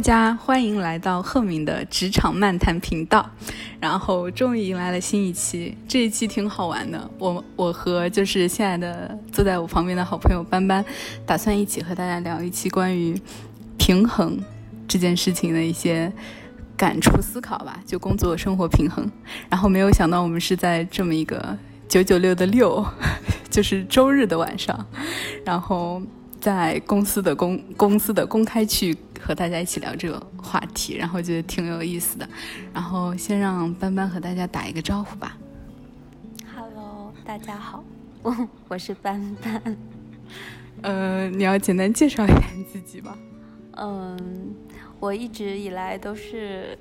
大家欢迎来到赫敏的职场漫谈频道。然后终于迎来了新一期，这一期挺好玩的。我我和就是现在的坐在我旁边的好朋友班班，打算一起和大家聊一期关于平衡这件事情的一些感触思考吧，就工作生活平衡。然后没有想到我们是在这么一个九九六的六，就是周日的晚上，然后。在公司的公公司的公开去和大家一起聊这个话题，然后觉得挺有意思的。然后先让班班和大家打一个招呼吧。Hello，大家好，我 我是班班。呃，你要简单介绍一下你自己吧。嗯，我一直以来都是，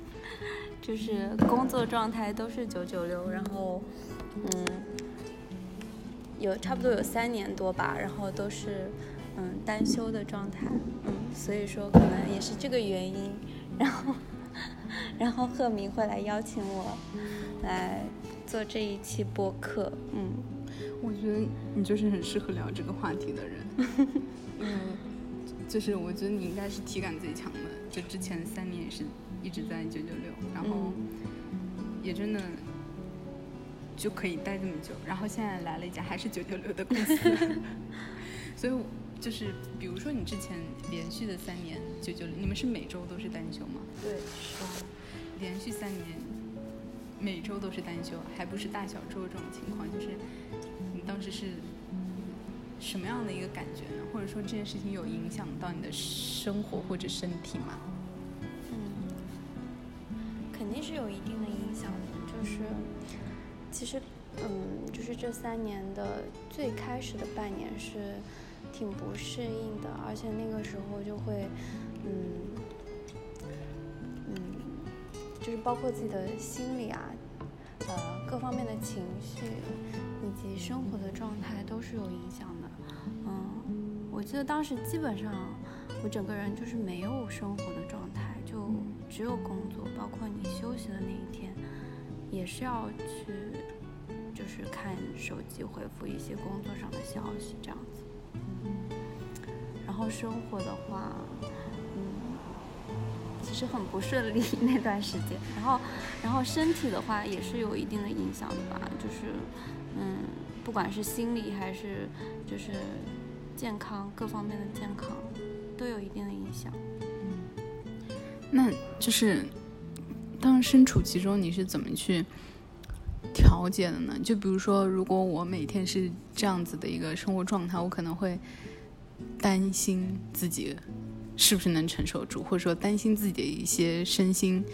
就是工作状态都是九九六，然后，嗯。有差不多有三年多吧，然后都是嗯单休的状态，嗯，所以说可能也是这个原因，然后 然后赫明会来邀请我来做这一期播客，嗯，我觉得你就是很适合聊这个话题的人，嗯，就是我觉得你应该是体感最强的，就之前三年也是一直在九九六，然后也真的。就可以待这么久，然后现在来了一家还是九九六的公司，所以就是比如说你之前连续的三年九九六，你们是每周都是单休吗？对，是。连续三年每周都是单休，还不是大小周这种情况，就是你当时是什么样的一个感觉呢？或者说这件事情有影响到你的生活或者身体吗？嗯，肯定是有一定的影响的，就是。其实，嗯，就是这三年的最开始的半年是挺不适应的，而且那个时候就会，嗯，嗯，就是包括自己的心理啊，呃，各方面的情绪以及生活的状态都是有影响的。嗯，我记得当时基本上我整个人就是没有生活的状态，就只有工作，包括你休息的那一天。也是要去，就是看手机回复一些工作上的消息这样子。然后生活的话，嗯，其实很不顺利 那段时间。然后，然后身体的话也是有一定的影响的吧，就是，嗯，不管是心理还是就是健康各方面的健康，都有一定的影响。嗯，那就是。当身处其中，你是怎么去调节的呢？就比如说，如果我每天是这样子的一个生活状态，我可能会担心自己是不是能承受住，或者说担心自己的一些身心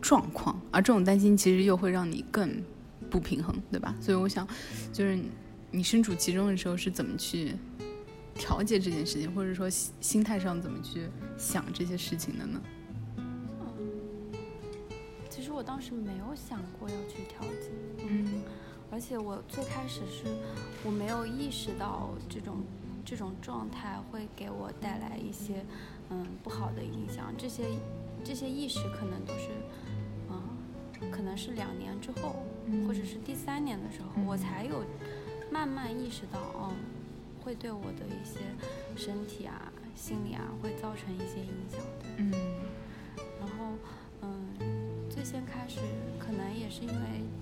状况，而这种担心其实又会让你更不平衡，对吧？所以我想，就是你身处其中的时候是怎么去调节这件事情，或者说心态上怎么去想这些事情的呢？嗯，其实我当时没有想过要去调节，嗯，而且我最开始是我没有意识到这种这种状态会给我带来一些嗯不好的影响，这些这些意识可能都是嗯可能是两年之后，或者是第三年的时候，我。才有慢慢意识到，嗯，会对我的一些身体啊、心理啊会造成一些影响的，嗯，然后嗯。最先开始可能也是因为，嗯，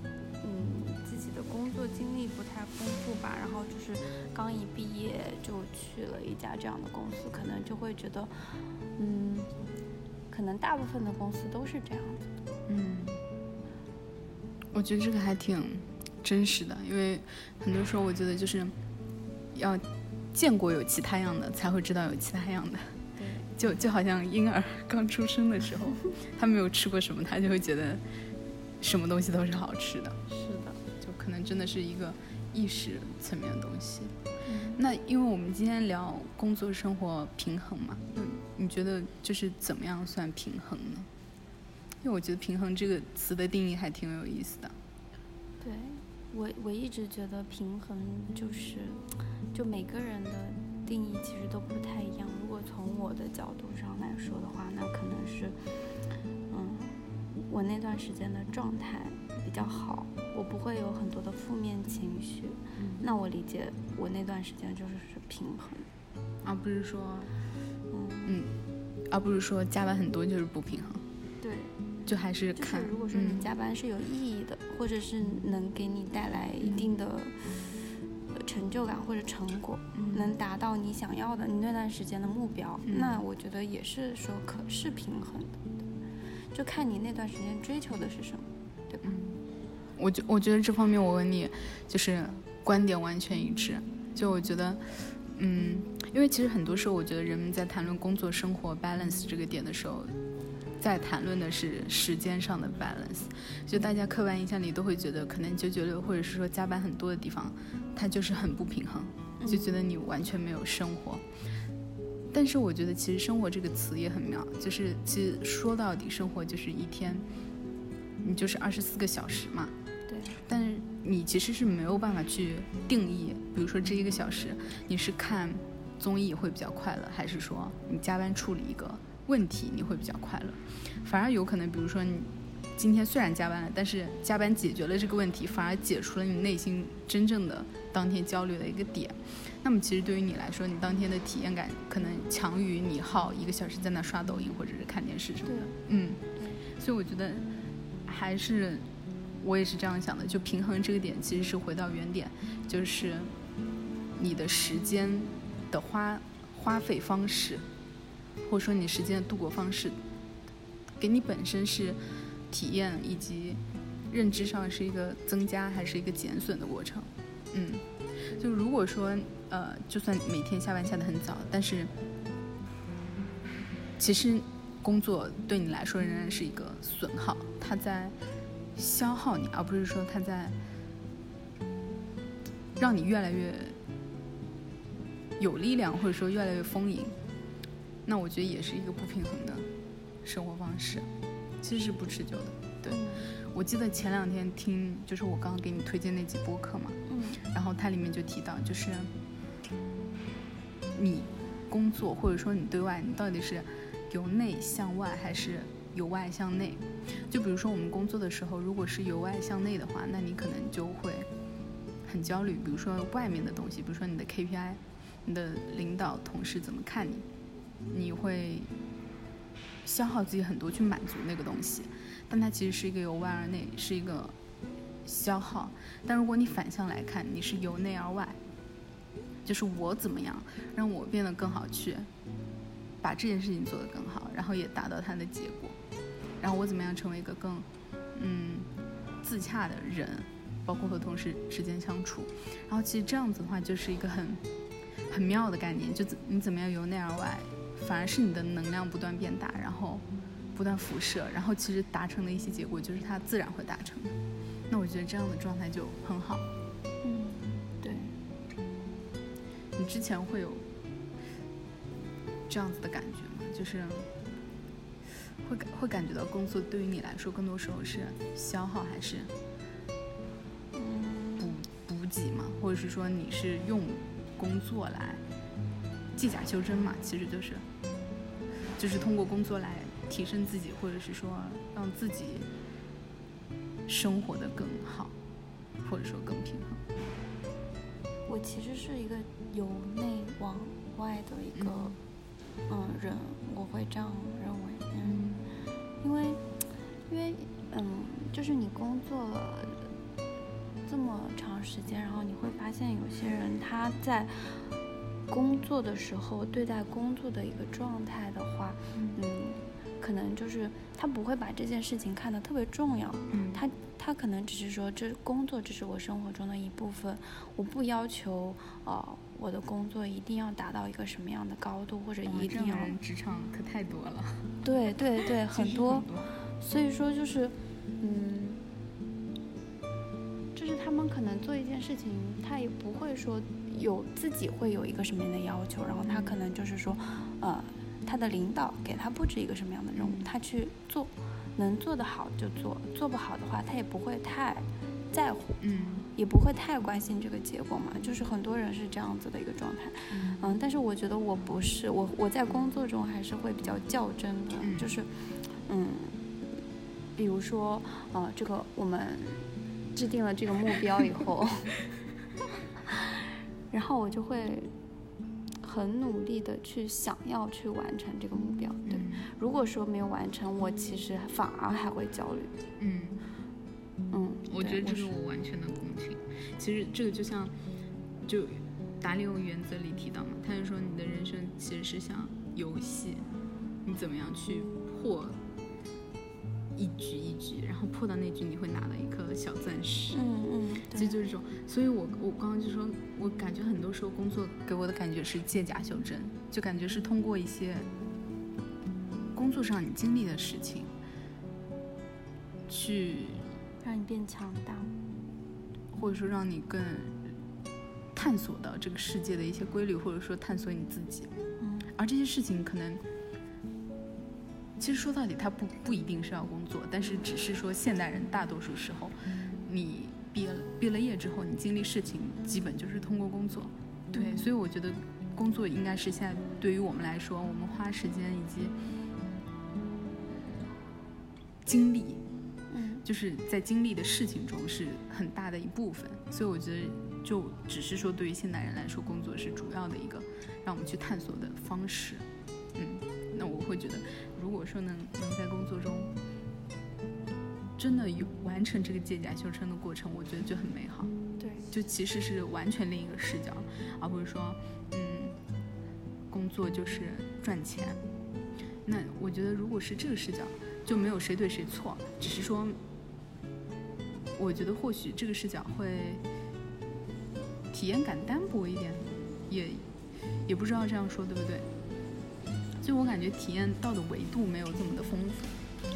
工作经历不太丰富吧，然后就是刚一毕业就去了一家这样的公司，可能就会觉得，嗯，可能大部分的公司都是这样子。嗯，我觉得这个还挺真实的，因为很多时候我觉得就是要见过有其他样的，才会知道有其他样的。就就好像婴儿 刚出生的时候，他没有吃过什么，他就会觉得什么东西都是好吃的。是可能真的是一个意识层面的东西。那因为我们今天聊工作生活平衡嘛，嗯，你觉得就是怎么样算平衡呢？因为我觉得平衡这个词的定义还挺有意思的。对我，我一直觉得平衡就是，就每个人的。定义其实都不太一样。如果从我的角度上来说的话，那可能是，嗯，我那段时间的状态比较好，我不会有很多的负面情绪。那我理解我那段时间就是是平衡，而不是说，嗯，而不是说加班很多就是不平衡。对，就还是看，如果说你加班是有意义的，或者是能给你带来一定的成就感或者成果，能达到你想要的你那段时间的目标，那我觉得也是说可是平衡的。就看你那段时间追求的是什么，对吧？我觉我觉得这方面我跟你就是观点完全一致。就我觉得，嗯，因为其实很多时候，我觉得人们在谈论工作生活 balance 这个点的时候，在谈论的是时间上的 balance。就大家刻板印象里都会觉得，可能九九六或者是说加班很多的地方，它就是很不平衡，就觉得你完全没有生活。但是我觉得，其实“生活”这个词也很妙，就是其实说到底，生活就是一天，你就是二十四个小时嘛。对。但是你其实是没有办法去定义，比如说这一个小时，你是看综艺会比较快乐，还是说你加班处理一个问题你会比较快乐？反而有可能，比如说你今天虽然加班了，但是加班解决了这个问题，反而解除了你内心真正的当天焦虑的一个点。那么其实对于你来说，你当天的体验感可能强于你耗一个小时在那刷抖音或者是看电视什么的。嗯，所以我觉得还是我也是这样想的，就平衡这个点其实是回到原点，就是你的时间的花花费方式，或者说你时间的度过方式，给你本身是体验以及认知上是一个增加还是一个减损的过程。嗯，就如果说。呃，就算每天下班下的很早，但是其实工作对你来说仍然是一个损耗，它在消耗你，而不是说他在让你越来越有力量，或者说越来越丰盈。那我觉得也是一个不平衡的生活方式，其实是不持久的。对，我记得前两天听，就是我刚刚给你推荐那集播客嘛，嗯，然后它里面就提到，就是。你工作或者说你对外，你到底是由内向外还是由外向内？就比如说我们工作的时候，如果是由外向内的话，那你可能就会很焦虑。比如说外面的东西，比如说你的 KPI，你的领导同事怎么看你，你会消耗自己很多去满足那个东西。但它其实是一个由外而内，是一个消耗。但如果你反向来看，你是由内而外。就是我怎么样让我变得更好，去把这件事情做得更好，然后也达到它的结果。然后我怎么样成为一个更嗯自洽的人，包括和同事之间相处。然后其实这样子的话，就是一个很很妙的概念。就你怎么样由内而外，反而是你的能量不断变大，然后不断辐射，然后其实达成的一些结果，就是它自然会达成。那我觉得这样的状态就很好。嗯，对你之前会有这样子的感觉吗？就是会感会感觉到工作对于你来说，更多时候是消耗还是补补给嘛？或者是说你是用工作来计甲修真嘛？其实就是就是通过工作来提升自己，或者是说让自己生活的更好，或者说更平衡。我其实是一个由内往外的一个嗯人，我会这样认为，嗯，因为因为嗯，就是你工作了这么长时间，然后你会发现有些人他在工作的时候对待工作的一个状态的话，嗯，可能就是他不会把这件事情看得特别重要，嗯，他。他可能只是说，这工作只是我生活中的一部分，我不要求，呃，我的工作一定要达到一个什么样的高度，或者一定要。职场可太多了。对对对，很多。所以说就是，嗯，就是他们可能做一件事情，他也不会说有自己会有一个什么样的要求，然后他可能就是说，呃，他的领导给他布置一个什么样的任务，他去做。能做得好就做，做不好的话，他也不会太在乎，嗯，也不会太关心这个结果嘛。就是很多人是这样子的一个状态，嗯，但是我觉得我不是，我我在工作中还是会比较较真的，就是，嗯，比如说，呃，这个我们制定了这个目标以后，然后我就会很努力的去想要去完成这个目标，对。如果说没有完成，我其实反而还会焦虑。嗯嗯，我觉得这是个我完全的共情。其实这个就像，就达利欧原则里提到嘛，他就说你的人生其实是像游戏，你怎么样去破一局一局，然后破到那局你会拿到一颗小钻石。嗯嗯，其实就是这种，所以我我刚刚就说，我感觉很多时候工作给我的感觉是借假修真，就感觉是通过一些工作上你经历的事情，去让你变强大。或者说让你更探索到这个世界的一些规律，或者说探索你自己。嗯而这些事情可能，其实说到底，它不不一定是要工作，但是只是说现代人大多数时候，你毕了毕了业之后，你经历事情基本就是通过工作。对，所以我觉得工作应该是现在对于我们来说，我们花时间以及精力。嗯就是在经历的事情中是很大的一部分，所以我觉得就只是说对于现代人来说，工作是主要的一个让我们去探索的方式。嗯，那我会觉得，如果说能能在工作中真的有完成这个借假修真的过程，我觉得就很美好。对，就其实是完全另一个视角，而不是说，嗯，工作就是赚钱。那我觉得，如果是这个视角，就没有谁对谁错，只是说，我觉得或许这个视角会体验感单薄一点，也也不知道这样说对不对。就我感觉体验到的维度没有这么的丰富，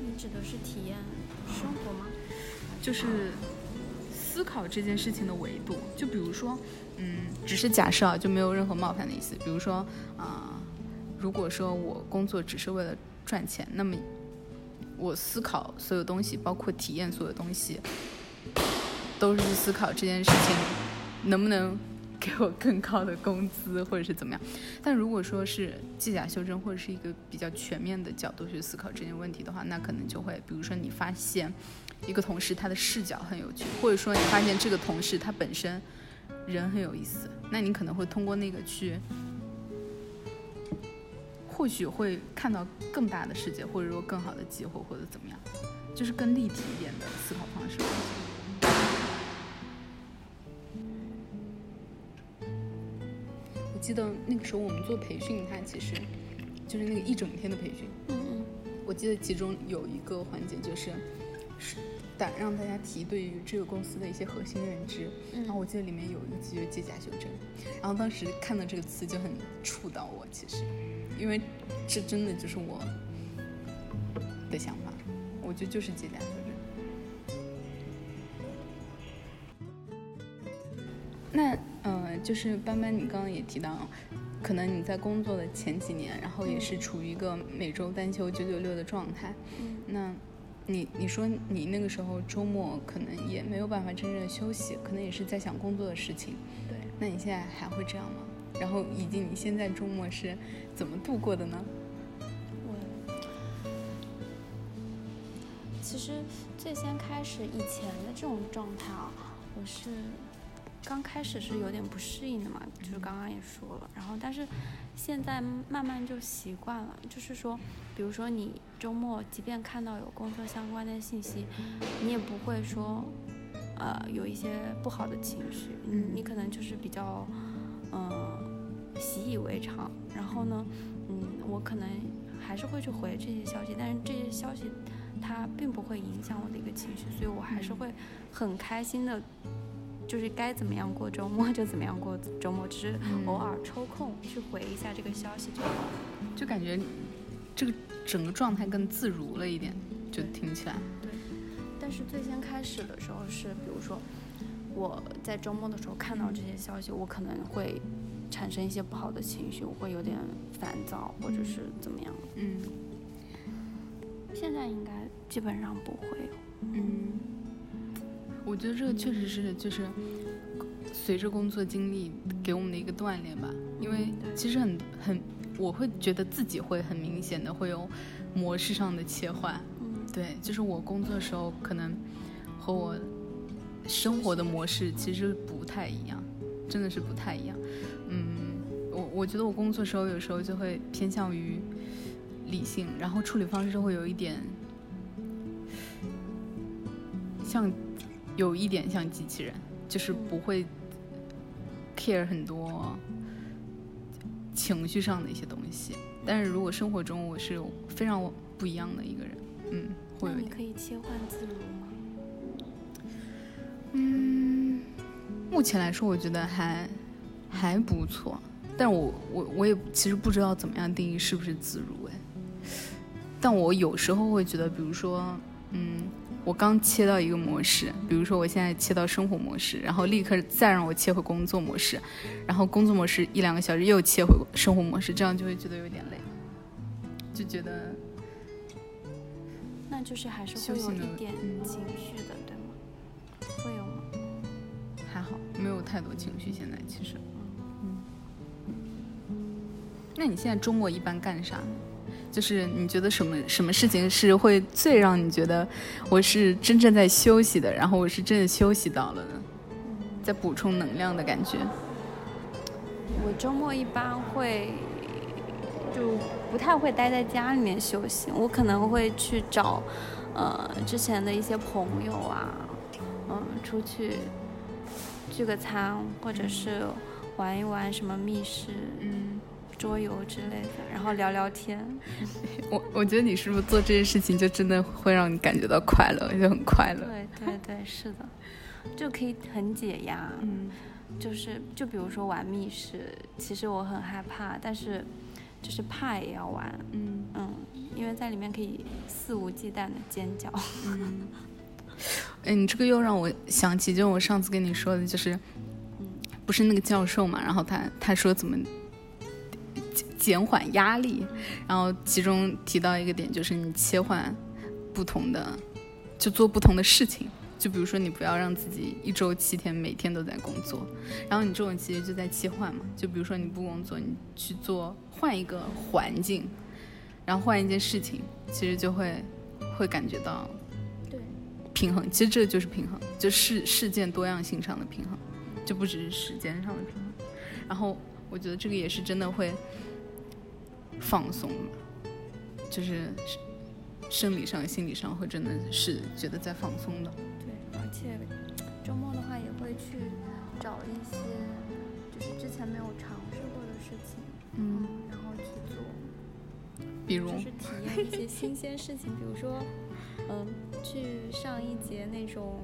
你指的是体验生活吗？就是思考这件事情的维度。就比如说，嗯，只是假设啊，就没有任何冒犯的意思。比如说，啊、如果说我工作只是为了赚钱，那么我思考所有东西，包括体验所有东西，都是思考这件事情能不能给我更高的工资，或者是怎么样。但如果说是借假修真，或者是一个比较全面的角度去思考这件问题的话，那可能就会，比如说你发现一个同事他的视角很有趣，或者说你发现这个同事他本身人很有意思，那你可能会通过那个去。或许会看到更大的世界，或者说更好的机会，或者怎么样，就是更立体一点的思考方式。我记得那个时候我们做培训，它其实就是那个一整天的培训。嗯嗯我记得其中有一个环节就是，让大家提对于这个公司的一些核心认知。然后我记得里面有一句就是借假修真，然后当时看到这个词就很触到我，其实，因为这真的就是我的想法，我觉得就是借假修真。那呃，就是班班，你刚刚也提到，可能你在工作的前几年，然后也是处于一个每周单休九九六的状态。嗯那你你说你那个时候周末可能也没有办法真正的休息，可能也是在想工作的事情。对，那你现在还会这样吗？然后以及你现在周末是怎么度过的呢？我其实最先开始以前的这种状态啊，我是刚开始是有点不适应的嘛，就是刚刚也说了，然后但是现在慢慢就习惯了，就是说，比如说你周末即便看到有工作相关的信息，你也不会说，呃，有一些不好的情绪，你你可能就是比较，嗯、习以为常，然后呢，嗯，我可能还是会去回这些消息，但是这些消息它并不会影响我的一个情绪，所以我还是会很开心的，就是该怎么样过周末就怎么样过周末，只是嗯偶尔抽空去回一下这个消息就好了。就感觉这个整个状态更自如了一点，就听起来。对，但是最先开始的时候是，比如说我在周末的时候看到这些消息，我可能会产生一些不好的情绪，我会有点烦躁或者是怎么样。嗯现在应该基本上不会。嗯，我觉得这个确实是就是随着工作经历给我们的一个锻炼吧，因为其实很很，我会觉得自己会很明显的会有模式上的切换。嗯对，就是我工作的时候可能和我生活的模式其实不太一样，真的是不太一样。嗯，我我觉得我工作时候有时候就会偏向于理性，然后处理方式会有一点像，有一点像机器人，就是不会 care 很多情绪上的一些东西。但是如果生活中我是非常不一样的一个人，嗯，会有。你可以切换自如吗？嗯，目前来说，我觉得还还不错。但我我我也其实不知道怎么样定义是不是自如哎，但我有时候会觉得，比如说，嗯，我刚切到一个模式，比如说我现在切到生活模式，然后立刻再让我切回工作模式，然后工作模式一两个小时又切回生活模式，这样就会觉得有点累，就觉得，那就是还是会有一点情绪的，对吗？会有吗？还好，没有太多情绪，现在其实。嗯那你现在周末一般干啥？就是你觉得什么什么事情是会最让你觉得我是真正在休息的，然后我是真的休息到了呢？在补充能量的感觉。我周末一般会就不太会待在家里面休息，我可能会去找呃之前的一些朋友啊，嗯，出去聚个餐，或者是玩一玩什么密室。嗯。桌游之类的，然后聊聊天。我我觉得你是不是做这些事情就真的会让你感觉到快乐，就很快乐。对对对，是的，就可以很解压。嗯，就是就比如说玩密室，其实我很害怕，但是就是怕也要玩。嗯嗯，因为在里面可以肆无忌惮的尖叫。嗯，哎，你这个又让我想起，就我上次跟你说的，就是，不是那个教授嘛，然后他他说怎么。减缓压力，然后其中提到一个点，就是你切换不同的，就做不同的事情。就比如说，你不要让自己一周七天每天都在工作，然后你这种其实就在切换嘛。就比如说你不工作，你去做换一个环境，然后换一件事情，其实就会会感觉到对平衡。其实这就是平衡，就事事件多样性上的平衡，就不只是时间上的平衡。然后我觉得这个也是真的会。放松嘛，就是生理上、心理上会真的是觉得在放松的。对，而且周末的话也会去找一些就是之前没有尝试过的事情，嗯，然后去做。比如，就是体验一些新鲜事情，比如说，嗯，去上一节那种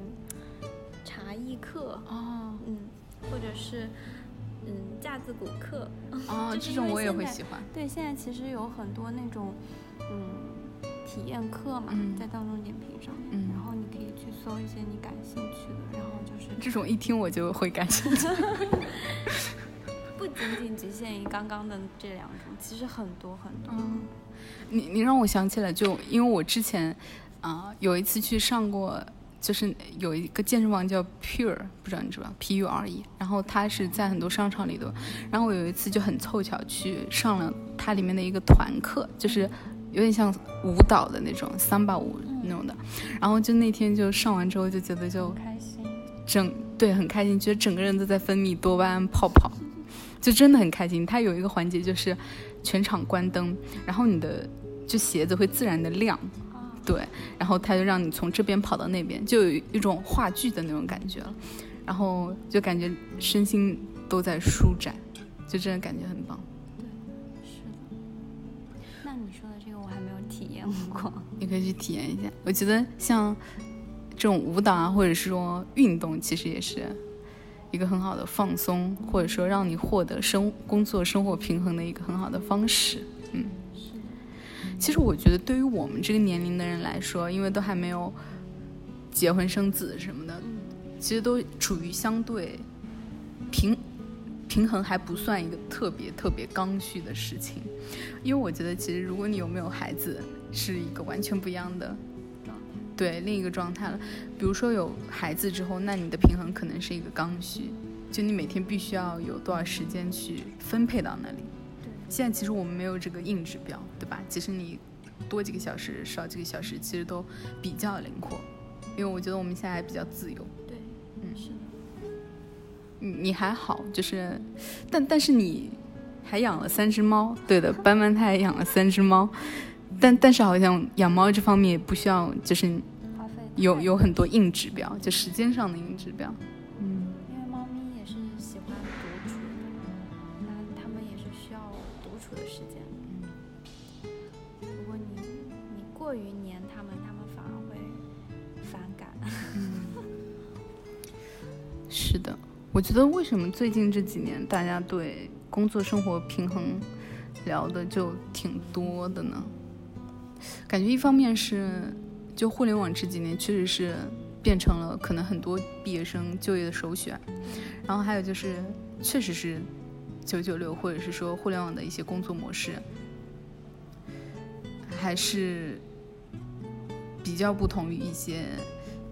茶艺课哦，嗯，或者是。嗯，架子鼓课 哦，这种我也会喜欢。对，现在其实有很多那种嗯体验课嘛，在大众点评上面，然后你可以去搜一些你感兴趣的，然后就是这种一听我就会感兴趣。不仅仅局限于刚刚的这两种，其实很多很多。你你让我想起来，就因为我之前啊有一次去上过。就是有一个健身房叫 Pure，不知道你知不知道 P U R E，然后它是在很多商场里头。然后我有一次就很凑巧去上了它里面的一个团课，就是有点像舞蹈的那种桑巴舞那种的。然后就那天就上完之后就觉得就开心，整对很开心，觉得整个人都在分泌多巴胺泡泡，就真的很开心。它有一个环节就是全场关灯，然后你的就鞋子会自然的亮。对，然后他就让你从这边跑到那边，就有一种话剧的那种感觉了，然后就感觉身心都在舒展，就真的感觉很棒。对，是的。那你说的这个我还没有体验过，你可以去体验一下。我觉得像这种舞蹈啊，或者是说运动，其实也是一个很好的放松，或者说让你获得生工作生活平衡的一个很好的方式。嗯。其实我觉得，对于我们这个年龄的人来说，因为都还没有结婚生子什么的，其实都处于相对平平衡，还不算一个特别特别刚需的事情。因为我觉得，其实如果你有没有孩子，是一个完全不一样的对另一个状态了。比如说有孩子之后，那你的平衡可能是一个刚需，就你每天必须要有多少时间去分配到那里。现在其实我们没有这个硬指标，对吧？其实你多几个小时、少几个小时，其实都比较灵活，因为我觉得我们现在还比较自由。对，嗯，是的。你你还好，就是，但但是你还养了三只猫，对的，斑斑它还养了三只猫，但但是好像养猫这方面也不需要，就是有有很多硬指标，就时间上的硬指标。过于黏他们，他们反而会反感。是的，我觉得为什么最近这几年大家对工作生活平衡聊的就挺多的呢？感觉一方面是，就互联网这几年确实是变成了可能很多毕业生就业的首选，然后还有就是确实是九九六或者是说互联网的一些工作模式，还是比较不同于一些，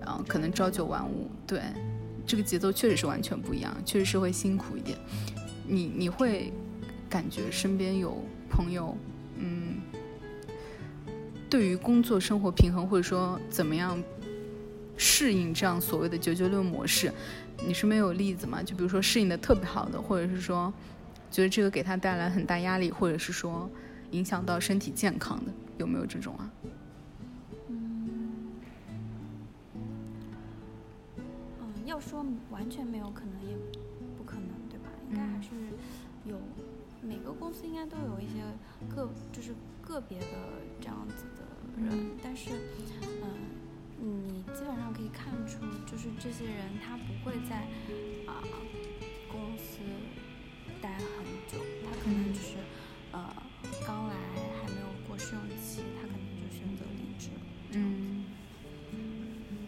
啊可能朝九晚五，对，这个节奏确实是完全不一样，确实是会辛苦一点。你你会感觉身边有朋友，嗯。对于工作生活平衡，或者说怎么样适应这样所谓的九九六模式，你是没有例子吗？就比如说适应的特别好的，或者是说觉得这个给他带来很大压力，或者是说影响到身体健康的，有没有这种啊？要说完全没有可能也不可能，对吧？应该还是有，每个公司应该都有一些个就是个别的这样子的。人，但是，嗯，你基本上可以看出，就是这些人他不会在啊公司待很久，他可能就是呃刚来还没有过试用期，他可能就选择离职。嗯，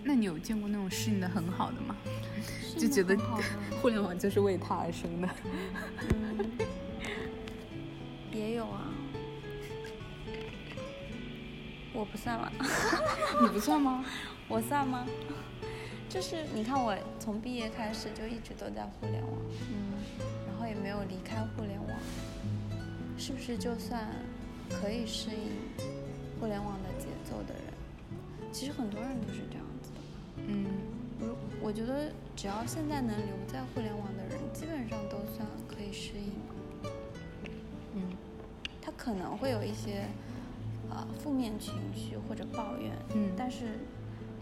那你有见过那种适应的很好的吗？就觉得 互联网就是为他而生的。也有啊。我不算了，你不算吗？我算吗？就是你看，我从毕业开始就一直都在互联网，嗯，然后也没有离开互联网，是不是就算可以适应互联网的节奏的人？其实很多人都是这样子的，嗯，如我觉得只要现在能留在互联网的人，基本上都算可以适应，嗯，他可能会有一些。呃，负面情绪或者抱怨，嗯，但是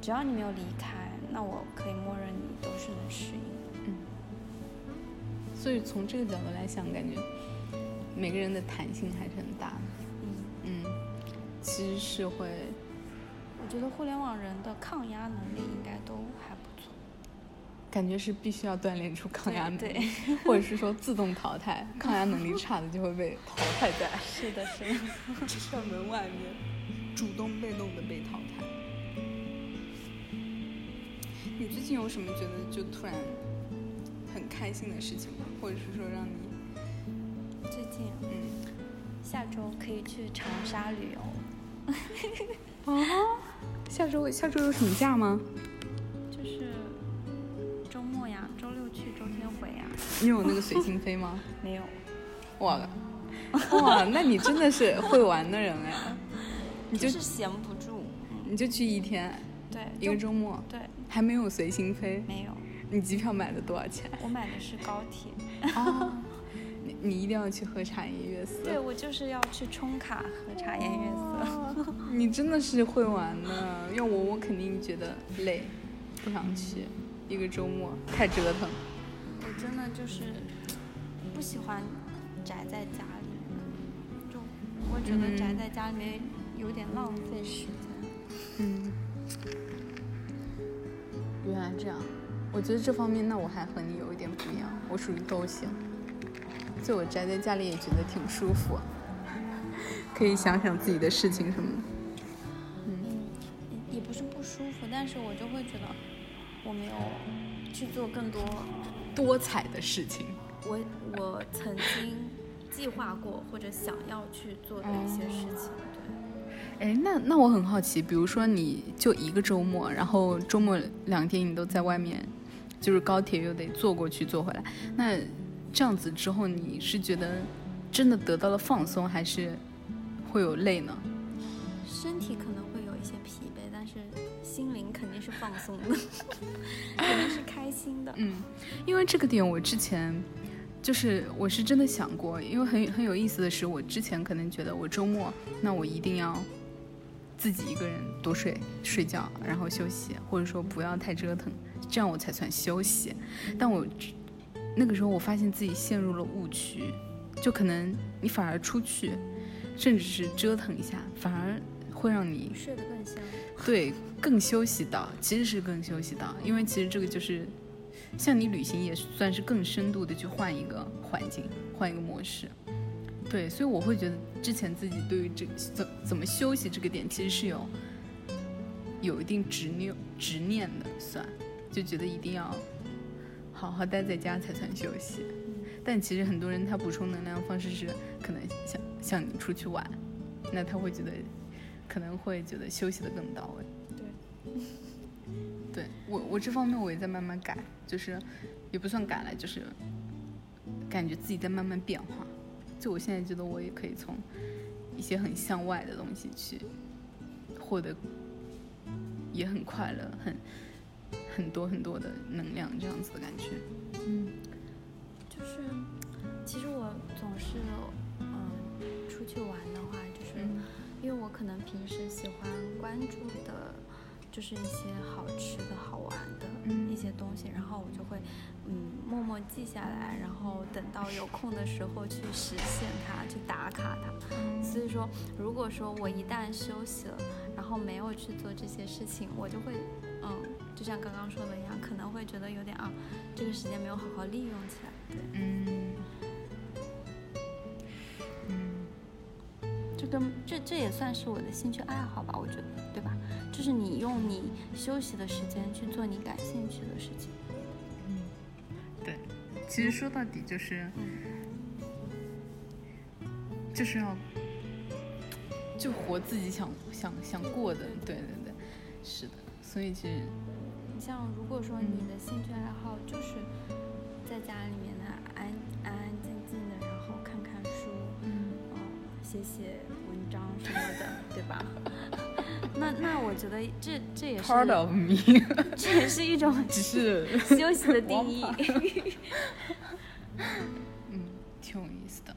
只要你没有离开，那我可以默认你都是能适应的，嗯。所以从这个角度来想，感觉每个人的弹性还是很大的，嗯嗯，其实是会。我觉得互联网人的抗压能力应该都。感觉是必须要锻炼出抗压能力，或者是说自动淘汰，抗压能力差的就会被淘汰在。是的，是的，校门外面，主动被动的被淘汰。你最近有什么觉得就突然很开心的事情吗？或者是说让你最近嗯，下周可以去长沙旅游。啊？下周下周有什么假吗？你有那个随心飞吗？没有。哇，哇，那你真的是会玩的人哎！你就是闲不住，你就去一天，对，一个周末，对，还没有随心飞，没有。你机票买的多少钱？我买的是高铁。你你一定要去喝茶颜悦色。对，我就是要去充卡喝茶颜悦色。你真的是会玩的，要我我肯定觉得累，不想去，一个周末太折腾。真的就是不喜欢宅在家里面，就我觉得宅在家里面有点浪费时间。嗯，原来这样，我觉得这方面那我还和你有一点不一样，我属于都行，就我宅在家里也觉得挺舒服，可以想想自己的事情什么的。嗯，也不是不舒服，但是我就会觉得我没有去做更多。多彩的事情，我我曾经计划过或者想要去做的一些事情，对。哎，那那我很好奇，比如说你就一个周末，然后周末两天你都在外面，就是高铁又得坐过去坐回来，那这样子之后你是觉得真的得到了放松，还是会有累呢？身体可能会有一些疲惫，但是心灵肯定是放松的。肯定是心的，嗯，因为这个点我之前就是我是真的想过，因为很很有意思的是，我之前可能觉得我周末那我一定要自己一个人多睡睡觉，然后休息，或者说不要太折腾，这样我才算休息。但我那个时候我发现自己陷入了误区，就可能你反而出去，甚至是折腾一下，反而会让你睡得更香。对，更休息到，其实是更休息到，因为其实这个就是像你旅行也算是更深度的去换一个环境，换一个模式。对，所以我会觉得之前自己对于这怎怎么休息这个点，其实是有有一定执拗执念的，算就觉得一定要好好待在家才算休息。但其实很多人他补充能量方式是可能像像你出去玩，那他会觉得可能会觉得休息的更到位。对，对我我这方面我也在慢慢改，就是也不算改了，就是感觉自己在慢慢变化。就我现在觉得，我也可以从一些很向外的东西去获得，也很快乐，很很多很多的能量，这样子的感觉。嗯，就是其实我总是嗯出去玩的话，就是因为我可能平时喜欢关注的。就是一些好吃的好玩的一些东西，然后我就会嗯默默记下来，然后等到有空的时候去实现它，去打卡它。所以说，如果说我一旦休息了，然后没有去做这些事情，我就会嗯，就像刚刚说的一样，可能会觉得有点啊，这个时间没有好好利用起来。对，嗯，嗯，这跟这这也算是我的兴趣爱好吧，我觉得？就是你用你休息的时间去做你感兴趣的事情。嗯，对，其实说到底就是，就是要就活自己想想想过的，对对对，是的。所以其实，你像如果说你的兴趣爱好就是在家里面呢安安安静静的，然后看看书，嗯，写写文章什么的，对吧？那那我觉得这这也是 part of me，这也是一种 只是休息的 定义。嗯，挺有意思的。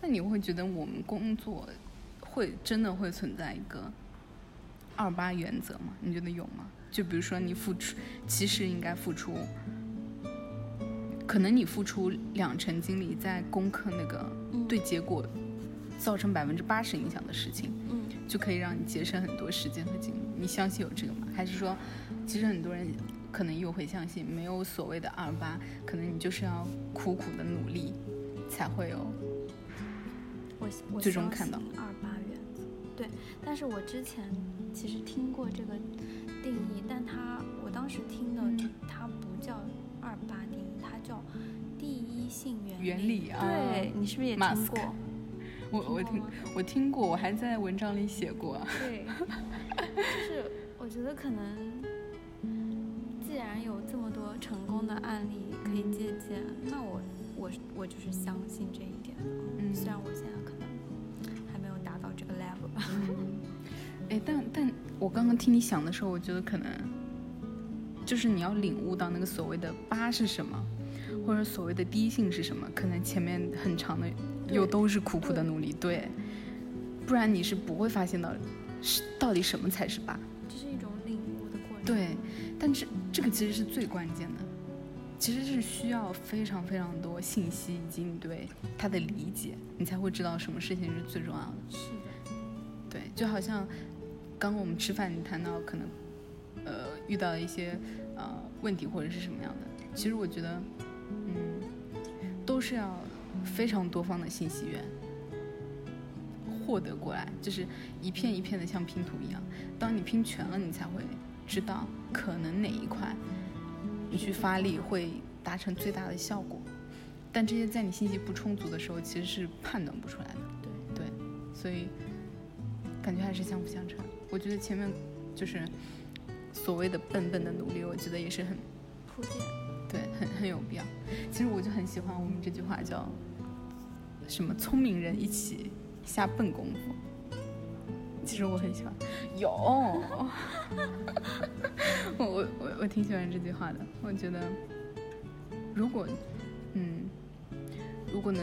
那你会觉得我们工作会真的会存在一个二八原则吗？你觉得有吗？就比如说你付出，其实应该付出，可能你付出两成精力在攻克那个对结果造成百分之八十影响的事情。嗯就可以让你节省很多时间和精力，你相信有这个吗？还是说，其实很多人可能又会相信没有所谓的二八，可能你就是要苦苦的努力，才会有。我最终看到二八原则，对。但是我之前其实听过这个定义，但它我当时听的它不叫二八定义，它叫第一性原原理。啊，对你是不是也听过？我我听我听过，我还在文章里写过。对，就是我觉得可能，既然有这么多成功的案例可以借鉴，那我我我就是相信这一点。嗯，虽然我现在可能还没有达到这个 level 吧。哎，但但我刚刚听你想的时候，我觉得可能就是你要领悟到那个所谓的八是什么，或者所谓的低性是什么，可能前面很长的。又都是苦苦的努力，对，不然你是不会发现到，是到底什么才是吧。这是一种领悟的过程。对，但这这个其实是最关键的，其实是需要非常非常多信息以及你对它的理解，你才会知道什么事情是最重要的。是的。对，就好像刚刚我们吃饭，你谈到可能，呃，遇到了一些呃问题或者是什么样的，其实我觉得，嗯，都是要。非常多方的信息源获得过来，就是一片一片的像拼图一样。当你拼全了，你才会知道可能哪一块你去发力会达成最大的效果。但这些在你信息不充足的时候，其实是判断不出来的。对对，所以感觉还是相辅相成。我觉得前面就是所谓的笨笨的努力，我觉得也是很铺垫，对，很很有必要。其实我就很喜欢我们这句话叫。什么聪明人一起下笨功夫？其实我很喜欢，有，我我我我挺喜欢这句话的。我觉得，如果，嗯，如果能，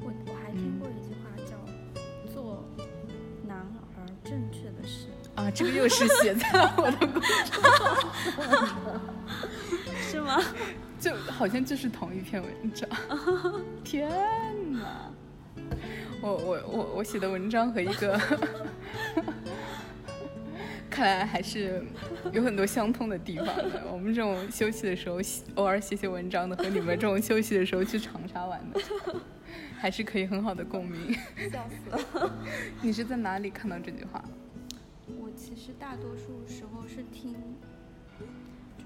我我还听过一句话叫“做男这个又是写在了我的公众号，是 吗？就好像就是同一篇文章。天哪！我我我我写的文章和一个，看来还是有很多相通的地方的。我们这种休息的时候偶尔写写文章的，和你们这种休息的时候去长沙玩的，还是可以很好的共鸣。笑死了！你是在哪里看到这句话？我其实大多数时候是听，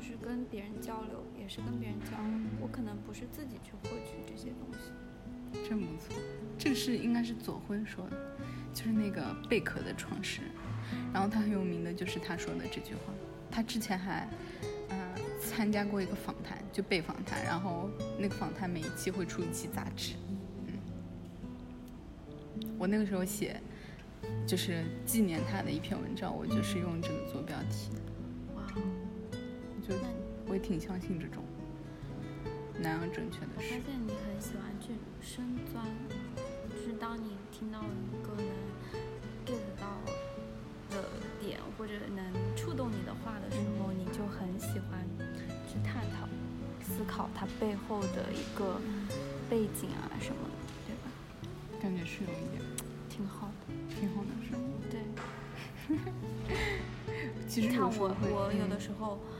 就是跟别人交流，也是跟别人交流。我可能不是自己去获取这些东西。真不错，这个是应该是左晖说的，就是那个贝壳的创始人，然后他很有名的就是他说的这句话。他之前还，呃，参加过一个访谈，就被访谈，然后那个访谈每一期会出一期杂志，嗯，我那个时候写，就是纪念他的一篇文章，我就是用这个做标题。我也挺相信这种。哪样正确的是？我发现你很喜欢去深钻，就是当你听到一个能 get 到的点，或者能触动你的话的时候，你就很喜欢去探讨、思考它背后的一个背景啊什么的，对吧？感觉是有一点，挺好的，挺好的，是吗？对。其实看我，我有的时候，嗯。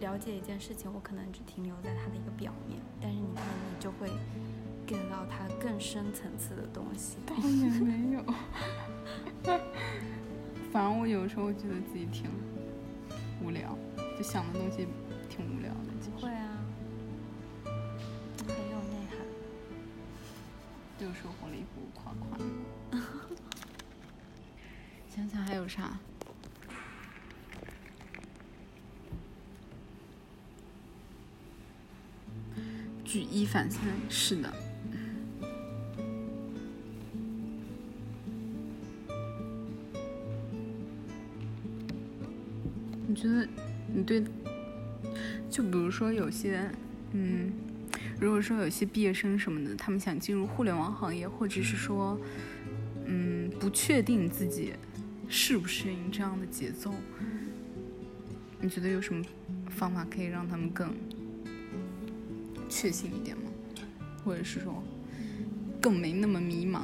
了解一件事情，我可能只停留在它的一个表面，但是你看，你就会 get 到它更深层次的东西。倒也没有，反正我有时候觉得自己挺无聊，就想的东西挺无聊的。不会啊，很有内涵，又收获了一股夸夸。想想还有啥？举一反三，是的。你觉得你对，就比如说有些，嗯，如果说有些毕业生什么的，他们想进入互联网行业，或者是说，嗯，不确定自己适不适应这样的节奏，你觉得有什么方法可以让他们更？确信一点吗？或者是说，更没那么迷茫？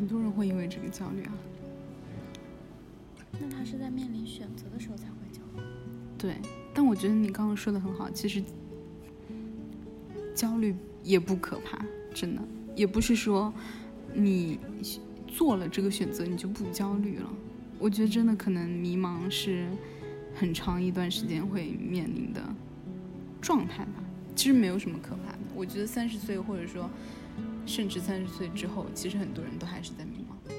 很多人会因为这个焦虑啊。那他是在面临选择的时候才会焦虑。对，但我觉得你刚刚说的很好，其实焦虑也不可怕，真的。也不是说你做了这个选择你就不焦虑了。我觉得真的可能迷茫是很长一段时间会面临的状态吧。其实没有什么可怕的。我觉得三十岁或者说甚至三十岁之后，其实很多人都还是在迷茫。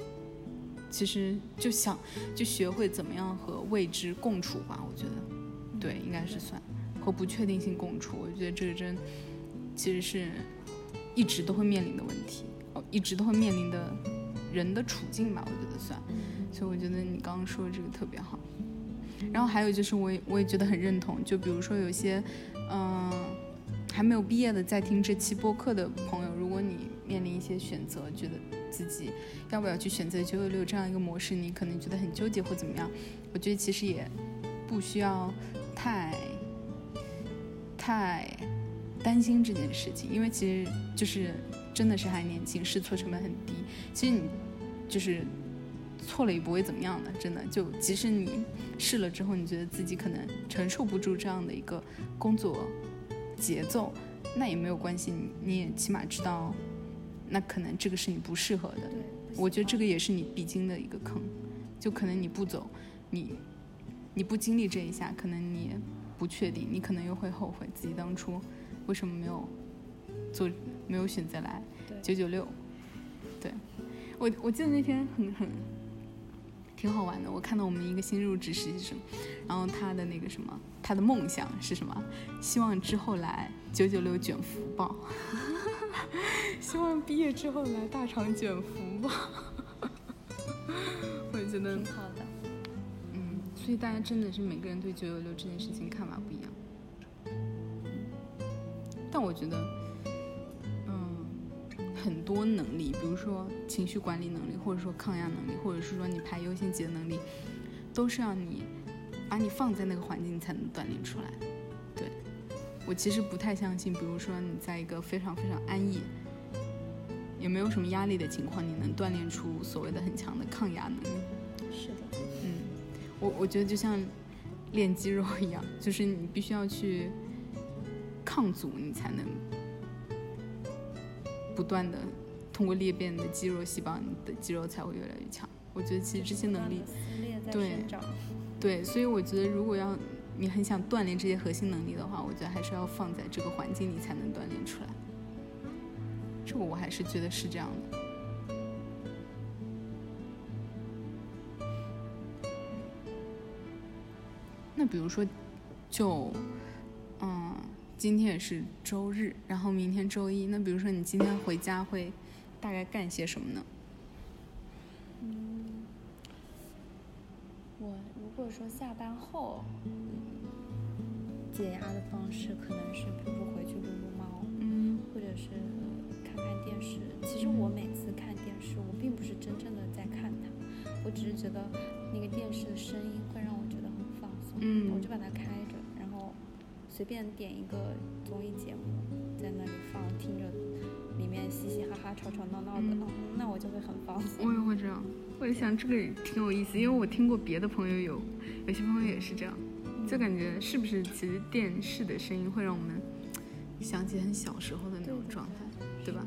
其实就想就学会怎么样和未知共处吧。我觉得对，应该是算和不确定性共处。我觉得这个真其实是。一直都会面临的问题哦，一直都会面临的人的处境吧，我觉得算。所以我觉得你刚刚说的这个特别好。然后还有就是，我也我也觉得很认同。就比如说有些嗯还没有毕业的在听这期播客的朋友，面临一些选择，觉得自己要不要去选择九九六这样一个模式，你可能觉得很纠结或怎么样，我觉得其实也不需要太太。担心这件事情，因为其实就是真的是还年轻，试错成本很低。其实你就是错了也不会怎么样的，真的。就即使你试了之后，你觉得自己可能承受不住这样的一个工作节奏，那也没有关系，你你也起码知道，那可能这个是你不适合的。我觉得这个也是你必经的一个坑，就可能你不走，你你不经历这一下，可能你不确定，你可能又会后悔自己当初为什么没有做，没有选择来九九六。对，我我记得那天很很挺好玩的，我看到我们一个新入职实习生，然后他的那个什么，他的梦想是什么？希望之后来九九六卷福报，希望毕业之后来大厂卷福吧。我觉得挺好的。嗯所以大家真的是每个人对九九六这件事情看法不一样，但我觉得，嗯，很多能力，比如说情绪管理能力，或者说抗压能力，或者是说你排优先级的能力，都是要你把你放在那个环境才能锻炼出来。对我其实不太相信，比如说你在一个非常非常安逸，也没有什么压力的情况，你能锻炼出所谓的很强的抗压能力。是的。嗯我我觉得就像练肌肉一样，就是你必须要去抗阻，你才能不断的通过裂变的肌肉细胞，你的肌肉才会越来越强。我觉得其实这些能力，对对，所以我觉得如果要你很想锻炼这些核心能力的话，我觉得还是要放在这个环境里才能锻炼出来。这个我还是觉得是这样的。那比如说，就，嗯，今天也是周日，然后明天周一。那比如说你今天回家会大概干些什么呢？嗯，我如果说下班后，解压的方式可能是，比如说回去撸撸猫，嗯，或者是看看电视。其实我每次看电视，我并不是真正的在看它，我只是觉得那个电视的声音会让我觉得。嗯，我就把它开着，然后随便点一个综艺节目，在那里放，听着里面嘻嘻哈哈、吵吵闹闹的，那我就会很放松。我也会这样，我也想这个也挺有意思，因为我听过别的朋友有，有些朋友也是这样，就感觉是不是其实电视的声音会让我们想起很小时候的那种状态，对吧？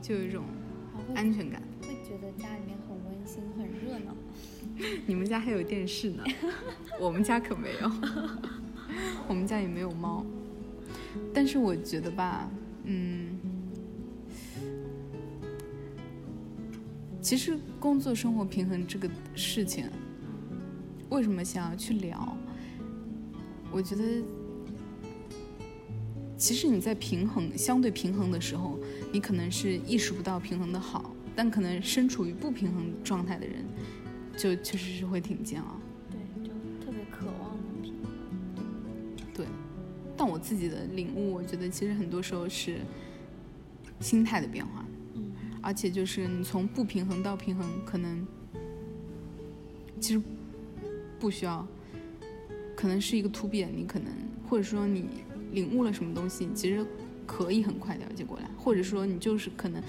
就有一种安全感，会觉得家里面很温馨、很热闹。你们家还有电视呢，我们家可没有，我们家也没有猫。但是我觉得吧，嗯，其实工作生活平衡这个事情，为什么想要去聊？我觉得，其实你在平衡相对平衡的时候，你可能是意识不到平衡的好，但可能身处于不平衡状态的人。就确实是会挺煎熬，对，就特别渴望能平衡。对，但我自己的领悟，我觉得其实很多时候是心态的变化，嗯，而且就是你从不平衡到平衡，可能其实不需要，可能是一个突变，你可能或者说你领悟了什么东西，其实可以很快了解过来，或者说你就是可能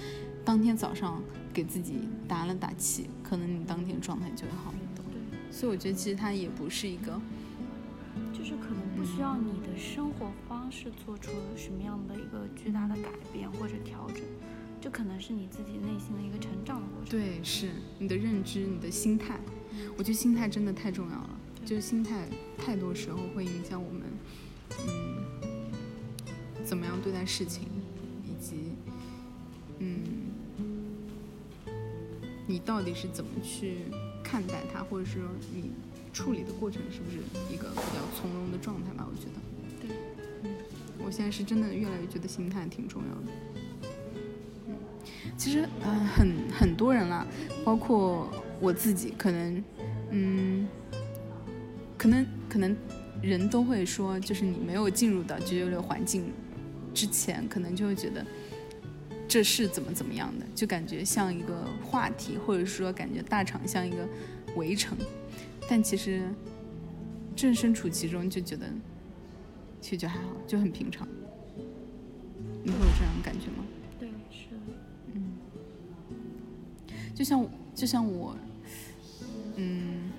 当天早上。给自己打了打气，可能你当天状态就会好很多。所以我觉得其实它也不是一个，就是可能不需要你的生活方式做出什么样的一个巨大的改变或者调整，这可能是你自己内心的一个成长的过程。对，是你的认知、你的心态。我觉得心态真的太重要了，就是心态太多时候会影响我们，嗯，怎么样对待事情，以及，嗯。你到底是怎么去看待它，或者是说你处理的过程是不是一个比较从容的状态吧？我觉得，对，嗯，我现在是真的越来越觉得心态挺重要的。其实呃很很多人啦，包括我自己，可能嗯，可能可能人都会说，就是你没有进入到九九六环境之前，可能就会觉得。这是怎么怎么样的？就感觉像一个话题，或者说感觉大厂像一个围城，但其实正身处其中就觉得，其实就还好，就很平常。你会有这样的感觉吗？就像就像我，嗯，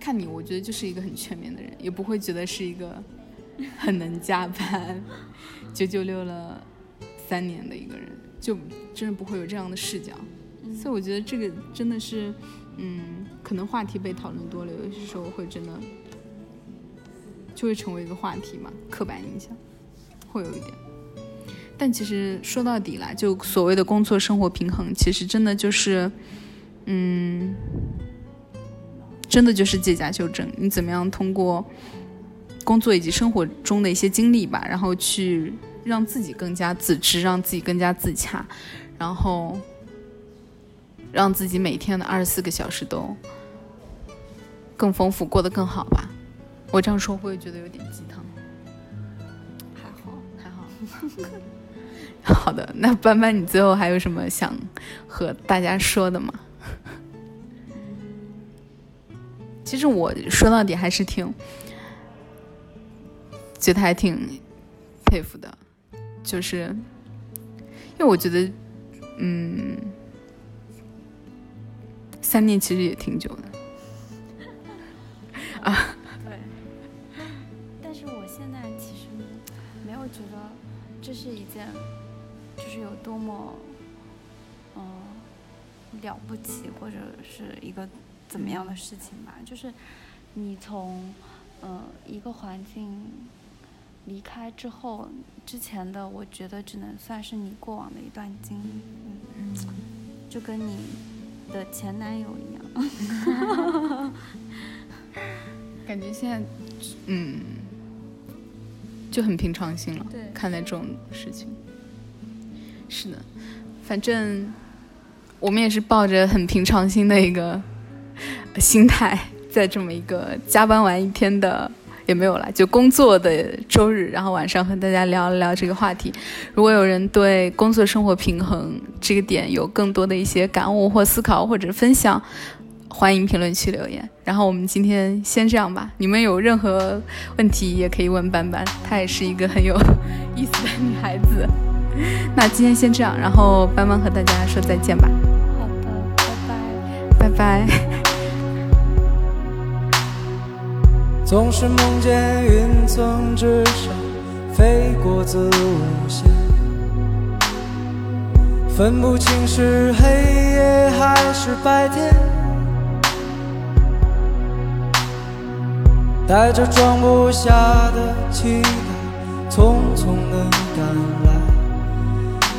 看你，我觉得就是一个很全面的人，也不会觉得是一个很能加班，九九六了。三年的一个人，就真的不会有这样的视角，所以我觉得这个真的是，嗯，可能话题被讨论多了，有些时候会真的就会成为一个话题嘛，刻板印象会有一点。但其实说到底啦，就所谓的工作生活平衡，其实真的就是，嗯，真的就是借假修真。你怎么样通过工作以及生活中的一些经历吧，然后去让自己更加自知，让自己更加自洽，然后。让自己每天的二十四个小时都更丰富，过得更好吧。我这样说会不会觉得有点鸡汤？还好，还 好。的，那班班，你最后还有什么想和大家说的吗？其实我说到底还是挺觉得还挺佩服的，就是因为我觉得，嗯。三年其实也挺久的，啊，对。但是我现在其实没有觉得这是一件，就是有多么，嗯，了不起或者是一个怎么样的事情吧。就是你从嗯一个环境离开之后，之前的我觉得只能算是你过往的一段经历，嗯，就跟你。的前男友一样 感觉现在，嗯，就很平常心了。对，看待这种事情，是的，反正我们也是抱着很平常心的一个心态，在这么一个加班完一天的。也没有了，就工作的周日，然后晚上和大家聊一聊这个话题。如果有人对工作生活平衡这个点有更多的一些感悟或思考或者分享，欢迎评论区留言。然后我们今天先这样吧，你们有任何问题也可以问班班，她也是一个很有 意思的女孩子。那今天先这样，然后斑斑和大家说再见吧。好的，拜拜，拜拜。总是梦见云层之上飞过子午线，分不清是黑夜还是白天，带着装不下的期待，匆匆的赶来。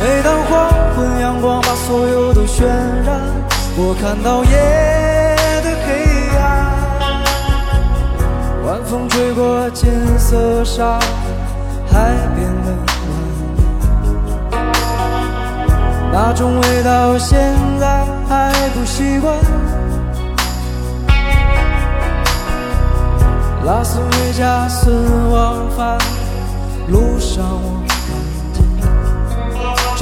每当黄昏，阳光把所有都渲染，我看到夜的黑暗。晚风吹过金色沙海边的晚那种味道现在还不习惯。拉斯维加斯往返路上，我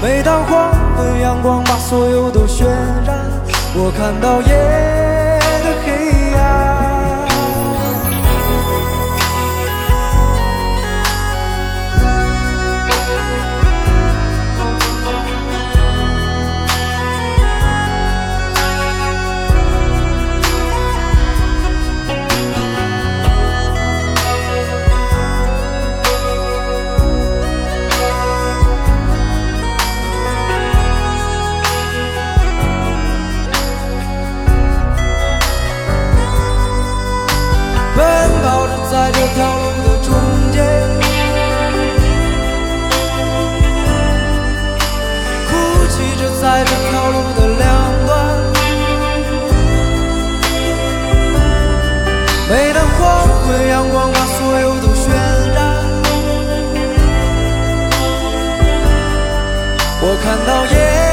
每当黄昏，阳光把所有都渲染，我看到夜看到夜。